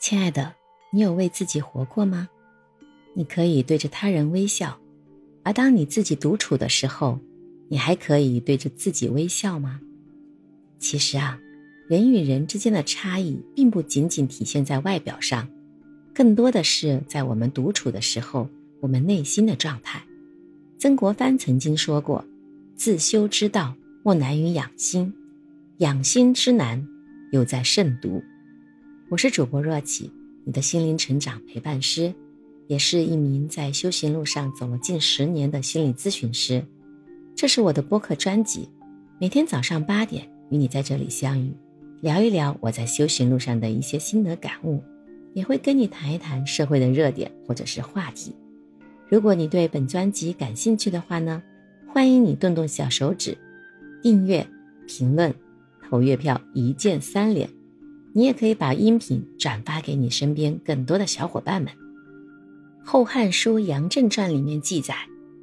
亲爱的，你有为自己活过吗？你可以对着他人微笑，而当你自己独处的时候，你还可以对着自己微笑吗？其实啊，人与人之间的差异并不仅仅体现在外表上，更多的是在我们独处的时候，我们内心的状态。曾国藩曾经说过：“自修之道，莫难于养心；养心之难，又在慎独。”我是主播若琪，你的心灵成长陪伴师，也是一名在修行路上走了近十年的心理咨询师。这是我的播客专辑，每天早上八点与你在这里相遇，聊一聊我在修行路上的一些心得感悟，也会跟你谈一谈社会的热点或者是话题。如果你对本专辑感兴趣的话呢，欢迎你动动小手指，订阅、评论、投月票，一键三连。你也可以把音频转发给你身边更多的小伙伴们。《后汉书·杨震传》里面记载，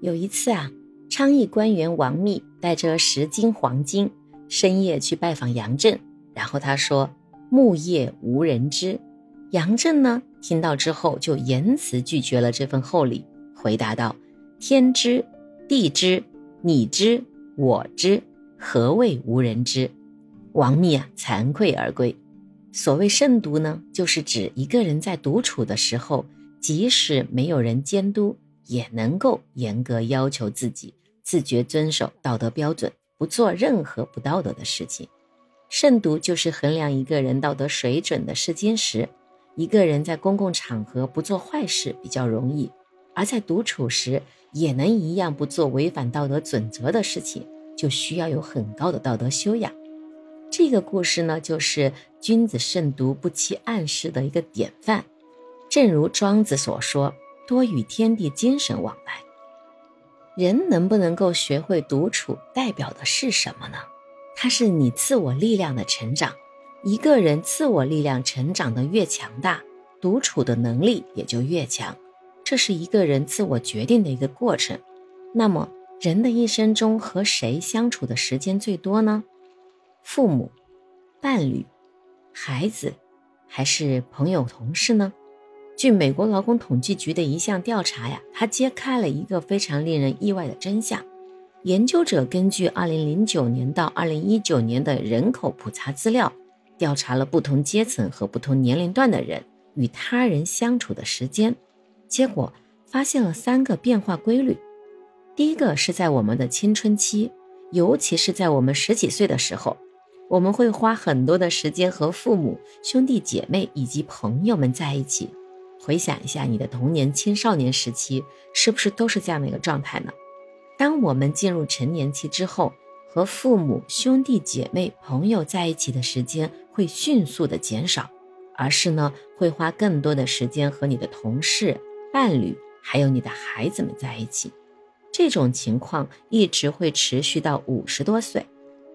有一次啊，昌邑官员王密带着十斤黄金，深夜去拜访杨震，然后他说：“木叶无人知。”杨震呢，听到之后就严词拒绝了这份厚礼，回答道：“天知，地知，你知，我知，何谓无人知？”王密啊，惭愧而归。所谓慎独呢，就是指一个人在独处的时候，即使没有人监督，也能够严格要求自己，自觉遵守道德标准，不做任何不道德的事情。慎独就是衡量一个人道德水准的试金石。一个人在公共场合不做坏事比较容易，而在独处时也能一样不做违反道德准则的事情，就需要有很高的道德修养。这个故事呢，就是君子慎独、不欺暗室的一个典范。正如庄子所说：“多与天地精神往来。”人能不能够学会独处，代表的是什么呢？它是你自我力量的成长。一个人自我力量成长的越强大，独处的能力也就越强。这是一个人自我决定的一个过程。那么，人的一生中和谁相处的时间最多呢？父母、伴侣、孩子，还是朋友、同事呢？据美国劳工统计局的一项调查呀，它揭开了一个非常令人意外的真相。研究者根据2009年到2019年的人口普查资料，调查了不同阶层和不同年龄段的人与他人相处的时间，结果发现了三个变化规律。第一个是在我们的青春期，尤其是在我们十几岁的时候。我们会花很多的时间和父母、兄弟姐妹以及朋友们在一起。回想一下你的童年、青少年时期，是不是都是这样的一个状态呢？当我们进入成年期之后，和父母、兄弟姐妹、朋友在一起的时间会迅速的减少，而是呢，会花更多的时间和你的同事、伴侣，还有你的孩子们在一起。这种情况一直会持续到五十多岁。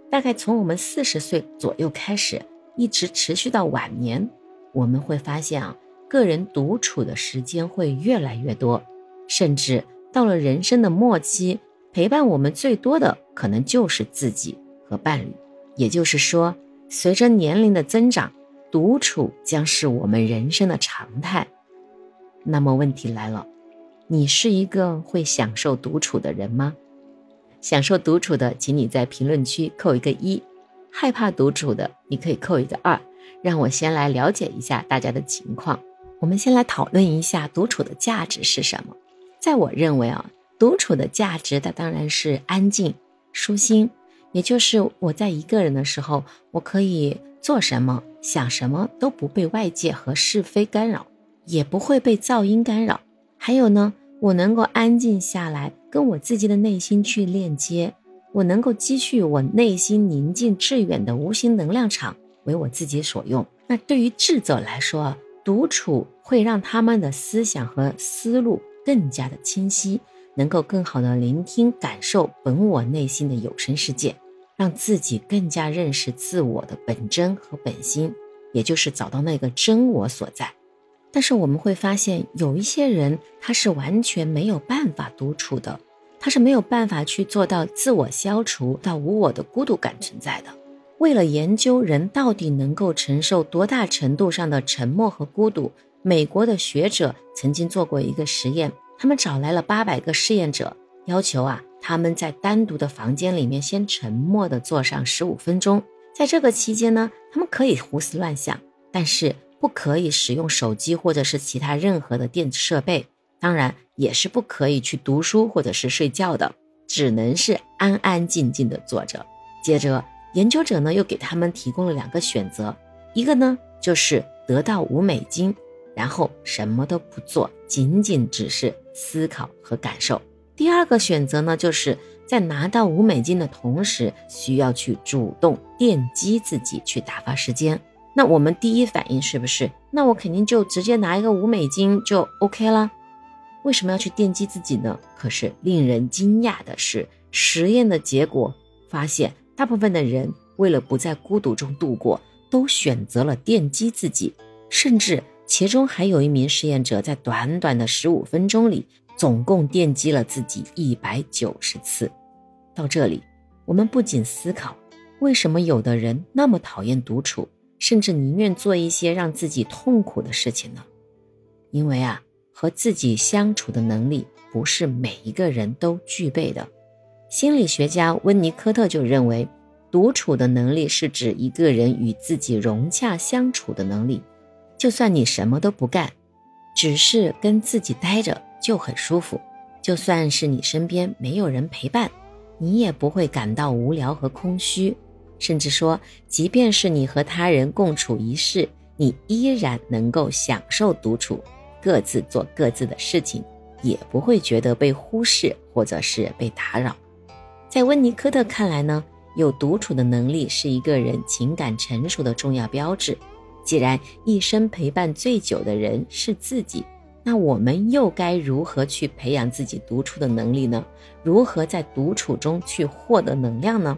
大概从我们四十岁左右开始，一直持续到晚年，我们会发现啊，个人独处的时间会越来越多，甚至到了人生的末期，陪伴我们最多的可能就是自己和伴侣。也就是说，随着年龄的增长，独处将是我们人生的常态。那么问题来了，你是一个会享受独处的人吗？享受独处的，请你在评论区扣一个一；害怕独处的，你可以扣一个二。让我先来了解一下大家的情况。我们先来讨论一下独处的价值是什么。在我认为啊，独处的价值，它当然是安静、舒心，也就是我在一个人的时候，我可以做什么、想什么都不被外界和是非干扰，也不会被噪音干扰。还有呢？我能够安静下来，跟我自己的内心去链接，我能够积蓄我内心宁静致远的无形能量场，为我自己所用。那对于智者来说，独处会让他们的思想和思路更加的清晰，能够更好的聆听、感受本我内心的有声世界，让自己更加认识自我的本真和本心，也就是找到那个真我所在。但是我们会发现，有一些人他是完全没有办法独处的，他是没有办法去做到自我消除到无我的孤独感存在的。为了研究人到底能够承受多大程度上的沉默和孤独，美国的学者曾经做过一个实验。他们找来了八百个试验者，要求啊他们在单独的房间里面先沉默的坐上十五分钟。在这个期间呢，他们可以胡思乱想，但是不可以使用手机或者是其他任何的电子设备。当然，也是不可以去读书或者是睡觉的，只能是安安静静的坐着。接着。研究者呢，又给他们提供了两个选择，一个呢就是得到五美金，然后什么都不做，仅仅只是思考和感受；第二个选择呢，就是在拿到五美金的同时，需要去主动电击自己去打发时间。那我们第一反应是不是？那我肯定就直接拿一个五美金就 OK 了？为什么要去电击自己呢？可是令人惊讶的是，实验的结果发现。大部分的人为了不在孤独中度过，都选择了电击自己，甚至其中还有一名试验者在短短的十五分钟里，总共电击了自己一百九十次。到这里，我们不仅思考为什么有的人那么讨厌独处，甚至宁愿做一些让自己痛苦的事情呢？因为啊，和自己相处的能力不是每一个人都具备的。心理学家温尼科特就认为，独处的能力是指一个人与自己融洽相处的能力。就算你什么都不干，只是跟自己待着就很舒服；就算是你身边没有人陪伴，你也不会感到无聊和空虚。甚至说，即便是你和他人共处一室，你依然能够享受独处，各自做各自的事情，也不会觉得被忽视或者是被打扰。在温尼科特看来呢，有独处的能力是一个人情感成熟的重要标志。既然一生陪伴最久的人是自己，那我们又该如何去培养自己独处的能力呢？如何在独处中去获得能量呢？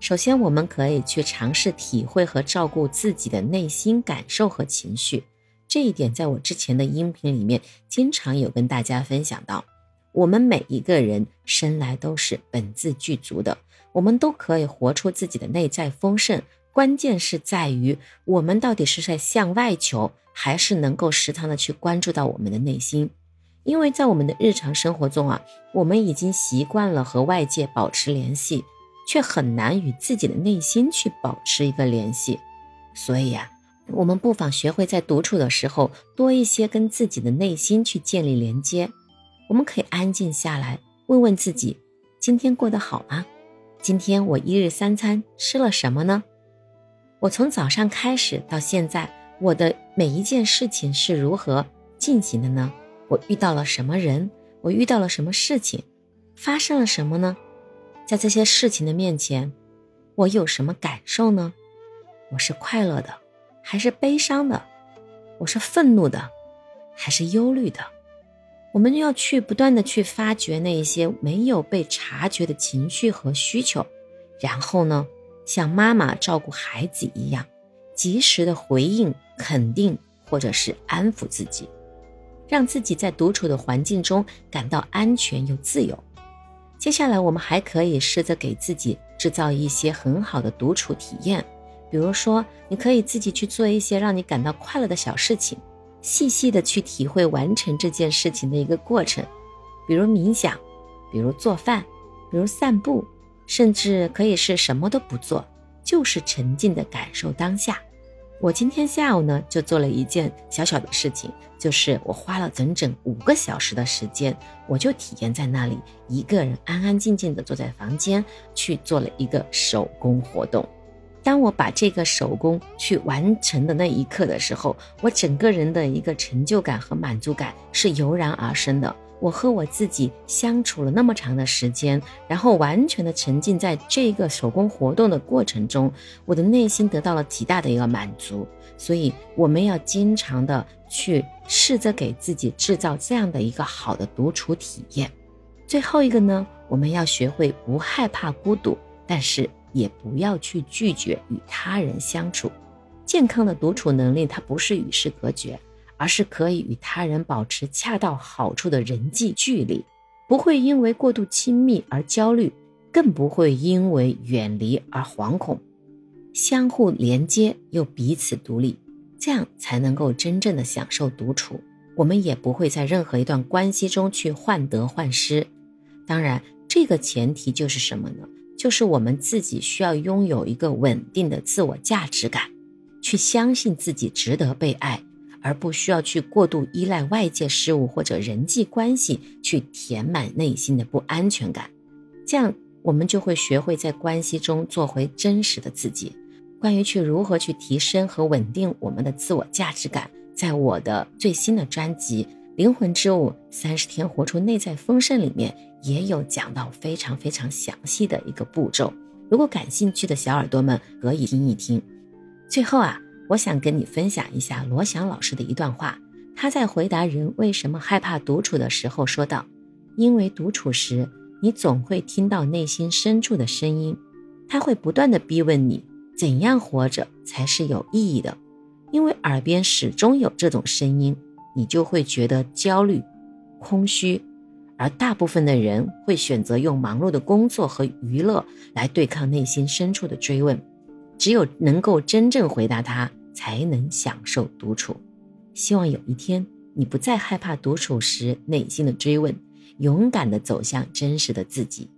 首先，我们可以去尝试体会和照顾自己的内心感受和情绪。这一点在我之前的音频里面经常有跟大家分享到。我们每一个人生来都是本自具足的，我们都可以活出自己的内在丰盛。关键是在于我们到底是在向外求，还是能够时常的去关注到我们的内心。因为在我们的日常生活中啊，我们已经习惯了和外界保持联系，却很难与自己的内心去保持一个联系。所以啊，我们不妨学会在独处的时候，多一些跟自己的内心去建立连接。我们可以安静下来，问问自己：今天过得好吗？今天我一日三餐吃了什么呢？我从早上开始到现在，我的每一件事情是如何进行的呢？我遇到了什么人？我遇到了什么事情？发生了什么呢？在这些事情的面前，我有什么感受呢？我是快乐的，还是悲伤的？我是愤怒的，还是忧虑的？我们要去不断的去发掘那一些没有被察觉的情绪和需求，然后呢，像妈妈照顾孩子一样，及时的回应、肯定或者是安抚自己，让自己在独处的环境中感到安全又自由。接下来，我们还可以试着给自己制造一些很好的独处体验，比如说，你可以自己去做一些让你感到快乐的小事情。细细的去体会完成这件事情的一个过程，比如冥想，比如做饭，比如散步，甚至可以是什么都不做，就是沉浸的感受当下。我今天下午呢，就做了一件小小的事情，就是我花了整整五个小时的时间，我就体验在那里一个人安安静静的坐在房间，去做了一个手工活动。当我把这个手工去完成的那一刻的时候，我整个人的一个成就感和满足感是油然而生的。我和我自己相处了那么长的时间，然后完全的沉浸在这个手工活动的过程中，我的内心得到了极大的一个满足。所以，我们要经常的去试着给自己制造这样的一个好的独处体验。最后一个呢，我们要学会不害怕孤独，但是。也不要去拒绝与他人相处。健康的独处能力，它不是与世隔绝，而是可以与他人保持恰到好处的人际距离，不会因为过度亲密而焦虑，更不会因为远离而惶恐。相互连接又彼此独立，这样才能够真正的享受独处。我们也不会在任何一段关系中去患得患失。当然，这个前提就是什么呢？就是我们自己需要拥有一个稳定的自我价值感，去相信自己值得被爱，而不需要去过度依赖外界事物或者人际关系去填满内心的不安全感。这样，我们就会学会在关系中做回真实的自己。关于去如何去提升和稳定我们的自我价值感，在我的最新的专辑《灵魂之舞：三十天活出内在丰盛》里面，也有讲到非常非常详细的一个步骤。如果感兴趣的小耳朵们可以听一听。最后啊，我想跟你分享一下罗翔老师的一段话。他在回答人为什么害怕独处的时候说道：“因为独处时，你总会听到内心深处的声音，他会不断的逼问你。”怎样活着才是有意义的？因为耳边始终有这种声音，你就会觉得焦虑、空虚，而大部分的人会选择用忙碌的工作和娱乐来对抗内心深处的追问。只有能够真正回答他，才能享受独处。希望有一天你不再害怕独处时内心的追问，勇敢地走向真实的自己。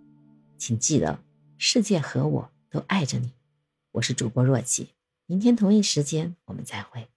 请记得，世界和我都爱着你。我是主播若琪，明天同一时间我们再会。